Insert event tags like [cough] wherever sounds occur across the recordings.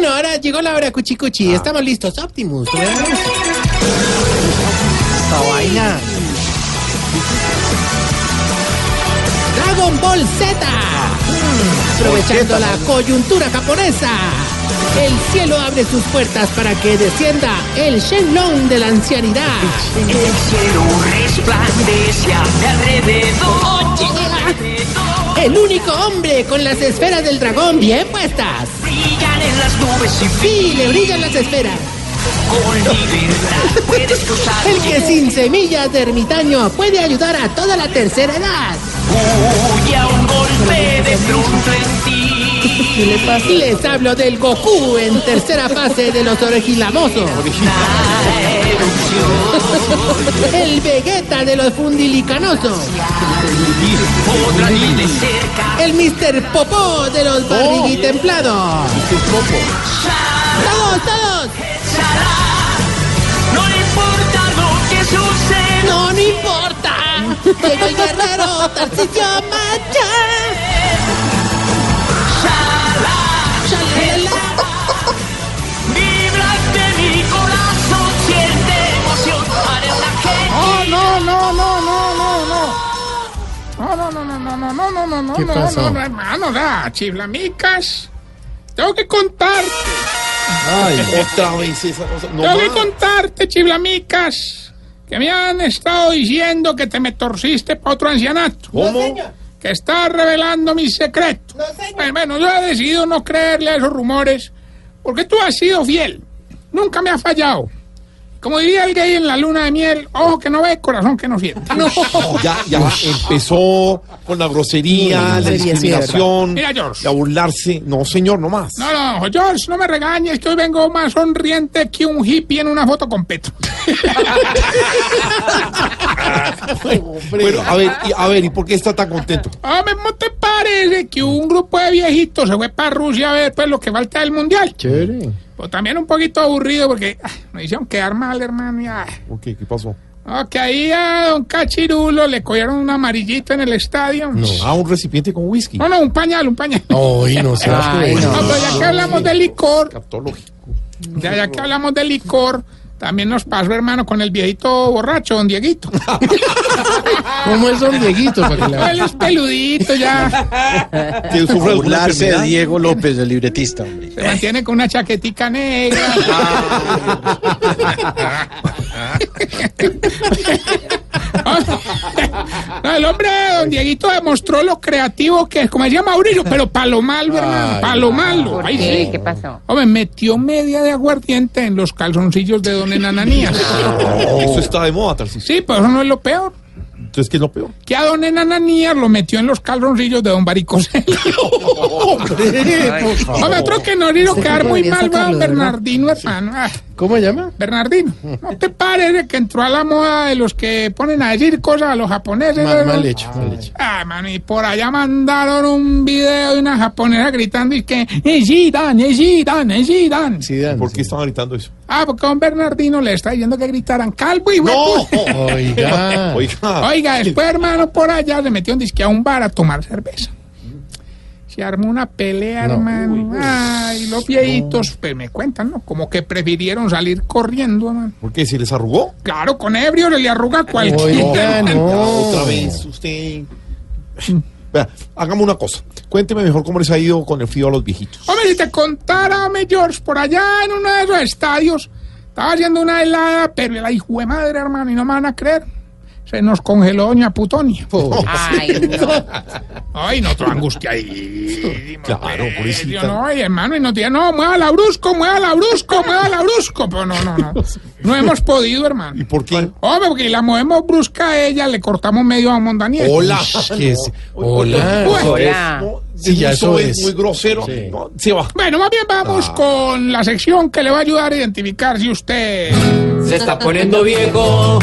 Bueno, ahora llegó la hora cuchicuchi. Estamos listos. Optimus. Esta vaina. Dragon Ball Z. Mm, Aprovechando la coyuntura japonesa. El cielo abre sus puertas para que descienda el Shenlong de la ancianidad. El cielo resplandece a mi alrededor. El único hombre con las esferas del dragón bien puestas. Las nubes sin Sí, le brillan las esferas. Con libertad puedes cruzar. El que sin semillas de ermitaño puede ayudar a toda la tercera edad. Huye a un golpe de pronto en ti. Y les hablo del Goku en tercera fase de los erupción El Vegeta de los fundilicanosos. El Mr. Popó de los barriguitemplados. Todos, todos. No le importa lo que suceda. No, no importa. Llegó el guerrero Tarcisio Maya. No, no, no, no, no, no, no, ¿Qué no, pasó? no, no, hermano, da, chiflamicas. Tengo que contarte, Otra vez esa cosa. No tengo que más. contarte, chiflamicas, que me han estado diciendo que te me torciste para otro ancianato, ¿Cómo? que estás revelando mis secretos. Bueno, bueno, yo he decidido no creerle a esos rumores, porque tú has sido fiel, nunca me has fallado. Como diría el gay en la luna de miel, ojo que no ve, corazón que no siente. No, [laughs] ya, ya empezó con la grosería, la discriminación, Mira, George. a burlarse. No, señor, no más. No, no, George, no me regañes, que hoy vengo más sonriente que un hippie en una foto con Petro. [laughs] Pero, a ver, y, a ver, ¿y por qué está tan contento? Hombre, ¿no te parece que un grupo de viejitos se fue para Rusia a ver pues lo que falta del mundial? Chévere. Pues también un poquito aburrido porque ah, me hicieron quedar mal, hermano. y, ah, ¿Por qué? ¿Qué pasó? no, que ahí a don Cachirulo le cogieron un amarillito en el estadio. No, Ah, un recipiente con whisky. no, un pañal, un pañal. Ay, no seas Ay, no. No, pero ya que hablamos de licor, Catológico. ya, ya que hablamos de licor, también nos pasó, hermano, con el viejito borracho, don Dieguito. [laughs] ¿Cómo es don Dieguito? Para que la- Él es peludito ya. [laughs] Que sufre burlarse de. Diego López, el libretista, hombre. Se mantiene con una chaquetica negra. [laughs] No, el hombre, don Dieguito, demostró lo creativo que es, como decía Mauricio, pero para lo malo, hermano, para lo malo. ¿Por Ahí qué? sí. ¿Qué pasó? Hombre, metió media de aguardiente en los calzoncillos de don Enananías. [laughs] Eso está de moda. Sí, pero eso no es lo peor. Entonces, ¿qué es lo peor? Que a don Enananías lo metió en los calzoncillos de don Varicosel. [laughs] Hombre, otro que no quiero quedar muy mal, va don ¿verdad? Bernardino, hermano. Ah. ¿Cómo se llama? Bernardino, ¿no te parece que entró a la moda de los que ponen a decir cosas a los japoneses? Mal, ¿no? mal hecho, mal hecho. Ah, mano, y por allá mandaron un video de una japonesa gritando y que necesitan, necesitan, necesitan. Sí, Dan. ¿Por qué estaban gritando eso? Ah, porque a don Bernardino le está diciendo que gritaran calvo y huevo. Oiga. [laughs] Oiga. Oiga, después, hermano, por allá se metió un disque a un bar a tomar cerveza. Se armó una pelea, hermano. Ay, los viejitos, pues me cuentan, ¿no? Como que prefirieron salir corriendo, hermano. ¿Por qué? ¿Se les arrugó? Claro, con ebrio se le arruga a cualquiera. Oiga, Ya, no. otra vez usted. Vea, hagamos una cosa. Cuénteme mejor cómo les ha ido con el frío a los viejitos. Hombre, si te contara, hombre, George, por allá en uno de esos estadios, estaba haciendo una helada, pero la hijo de madre, hermano, y no me van a creer. Se nos congeló doña Putonia. Ay, no. Ay, nosotros angustiadísimos. [laughs] Claro, pues, pobrecita. No, ay, hermano, y nos decía, no, muévala brusco, muévala brusco, muévala brusco. Pero no, no, no. No hemos podido, hermano. ¿Y por qué? Hombre, porque la movemos brusca a ella, le cortamos medio a Mondaniel. Hola. ¿Qué es? Hola. Hola. No, Sí, ya eso es. muy grosero. Sí. No, se va. Bueno, más bien vamos con la sección que le va a ayudar a identificar si usted... Se está poniendo viejo.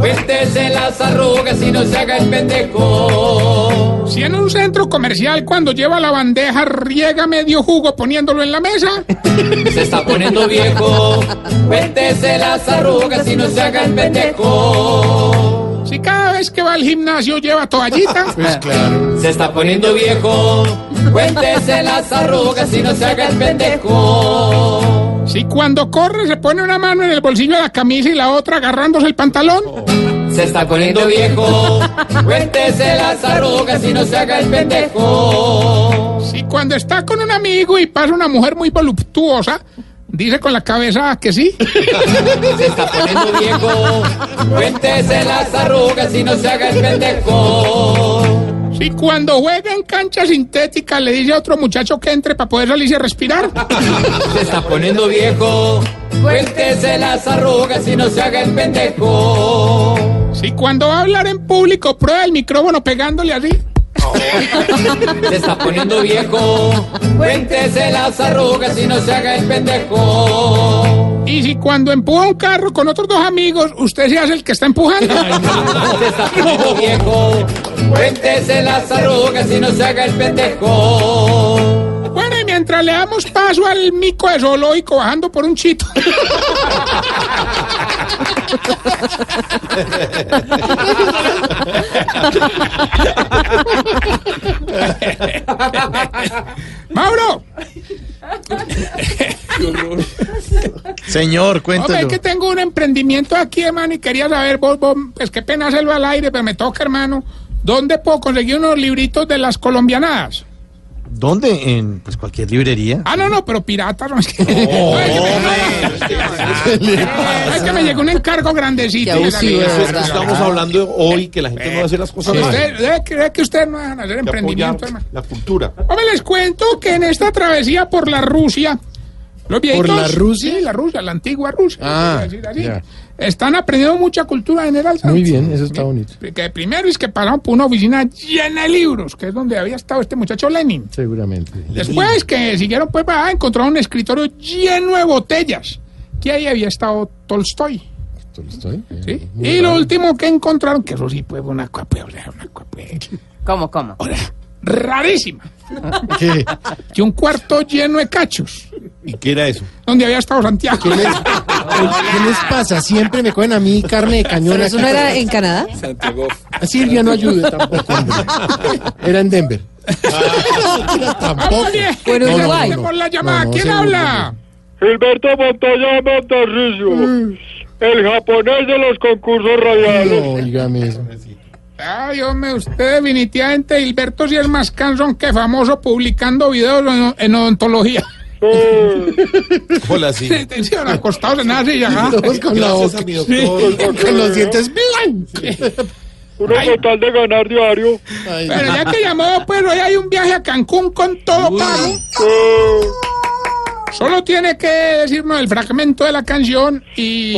Cuéntese las arrugas y no se haga el pendejo. Si en un centro comercial cuando lleva la bandeja riega medio jugo poniéndolo en la mesa, [laughs] Se está poniendo viejo. Cuéntese las arrugas y no se haga el pendejo. si cada vez que va al gimnasio lleva toallita, [laughs] Pues claro. Se está poniendo viejo. Cuéntese las arrugas y no se haga el pendejo. Si cuando corre se pone una mano en el bolsillo de la camisa y la otra agarrándose el pantalón. Se está poniendo viejo. Cuéntese las arrugas y no se haga el pendejo. Si cuando está con un amigo y pasa una mujer muy voluptuosa, dice con la cabeza que sí. Se está poniendo viejo. Cuéntese las arrugas y no se haga el pendejo. Si cuando juega en cancha sintética le dice a otro muchacho que entre para poder salirse a respirar. [laughs] Se está poniendo viejo. Cuéntese las arrugas y no se haga el pendejo. Si cuando va a hablar en público prueba el micrófono pegándole así. [laughs] Se está poniendo viejo. Cuéntese las arrugas y no se haga el pendejo. Y si cuando empuja un carro con otros dos amigos, usted se hace el que está empujando. Se está poniendo viejo. Cuéntese las arrugas y no se haga el pendejo. Bueno, y mientras le damos paso al mico de zoológico bajando por un chito. Mauro, Señor, hombre, cuéntelo. es que tengo un emprendimiento aquí, hermano, y quería saber, vos, vos, pues qué pena hacerlo al aire, pero me toca, hermano. ¿Dónde puedo conseguir unos libritos de las colombianadas? ¿Dónde? En pues cualquier librería. Ah, no, no, pero piratas no es que. [laughs] No, [laughs] es que me- no, es que me llegó un encargo grandecito. Qué abusivo, Oiga, Eso es que estamos hablando hoy, que la gente no hace las cosas mal. Usted, debe creer que ustedes no dejan hacer Hay que emprendimiento, hermano. la cultura. Hombre, les cuento que en esta travesía por la Rusia, los viejitos... la Rusia? Sí, la Rusia, la antigua Rusia. Ah, decir así, ya. Están aprendiendo mucha cultura general. ¿sabes? Muy bien, eso está bonito. Que primero es que pasaron por una oficina llena de libros, que es donde había estado este muchacho Lenin. Seguramente. Después que siguieron pues para encontraron un escritorio lleno de botellas, que ahí había estado Tolstoy. Estoy, eh, ¿sí? muy Y lo raro. último que encontraron, que eso sí fue una cosa, una cosa ¿Cómo, cómo? rarísima, ¿Qué? que un cuarto lleno de cachos, ¿Y qué era eso? donde había estado Santiago. ¿Qué les, ¿Qué les pasa? Siempre me cogen a mí carne de cañón. ¿Pero eso no era en Canadá? A Silvia no ayude tampoco. [laughs] hombre. Era en Denver. tampoco. Vamos bien. Bueno, Uruguay. por la llamada. No, no, ¿Quién habla? Gilberto Montoya Montarrillo, el japonés de los concursos No, radiales. oígame eso. Ay, hombre, usted definitivamente, Hilberto, sí es más cansón que famoso publicando videos en, en odontología. Hola, sí. Sí, acostados en nada así, ajá. Todos con la boca. a mi doctor. Con los dientes blancos. uno Ay. con tal de ganar diario. Ay, Pero ya que llamó, pues hoy hay un viaje a Cancún con todo pago. Solo tiene que decirnos el fragmento de la canción y...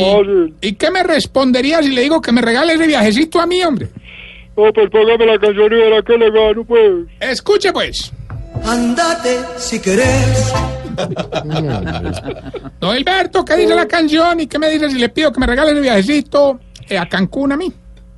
¿Y qué me respondería si le digo que me regale ese viajecito a mí, hombre? no, pues póngame la canción y verá que le gano, pues. Escuche, pues. Andate si querés. [laughs] Don Hilberto, ¿qué dice la canción? ¿Y qué me dice si le pido que me regale ese viajecito eh, a Cancún a mí?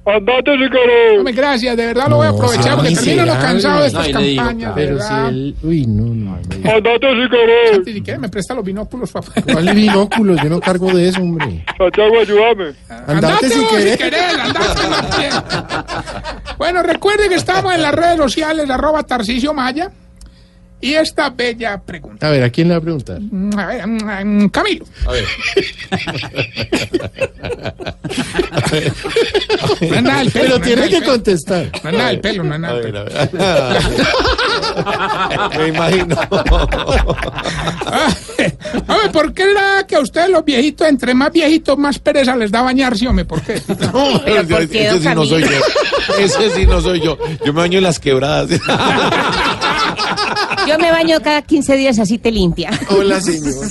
Andate si querés. Hombre, gracias, de verdad lo voy a aprovechar porque termino lo miserable. cansado de estas campañas, Pero si verdad. él. Uy, no, no. Andate si querés. Si quiere me presta los binóculos, papá. ¿Cuál binóculos? Yo no cargo de eso, hombre. Santiago, ayúdame. Andate si querés. andate. Bueno, recuerde que estamos en las redes sociales, arroba Tarcicio Maya. Y esta bella pregunta. A ver, ¿a quién le va a preguntar? A ver, mm, Camilo. No es nada del pelo. Pero no tiene nada que pelo. contestar. No es nada del pelo, no es nada A ver, pelo. a ver. [laughs] Me imagino. [laughs] Hombre, ¿por qué era que a ustedes los viejitos, entre más viejitos, más pereza les da bañarse, hombre? ¿Por qué? [laughs] No, Pero, ¿por qué, ese sí no soy yo. Ese sí no soy yo. Yo me baño en las quebradas. Yo me baño cada 15 días, así te limpia. Hola, señora.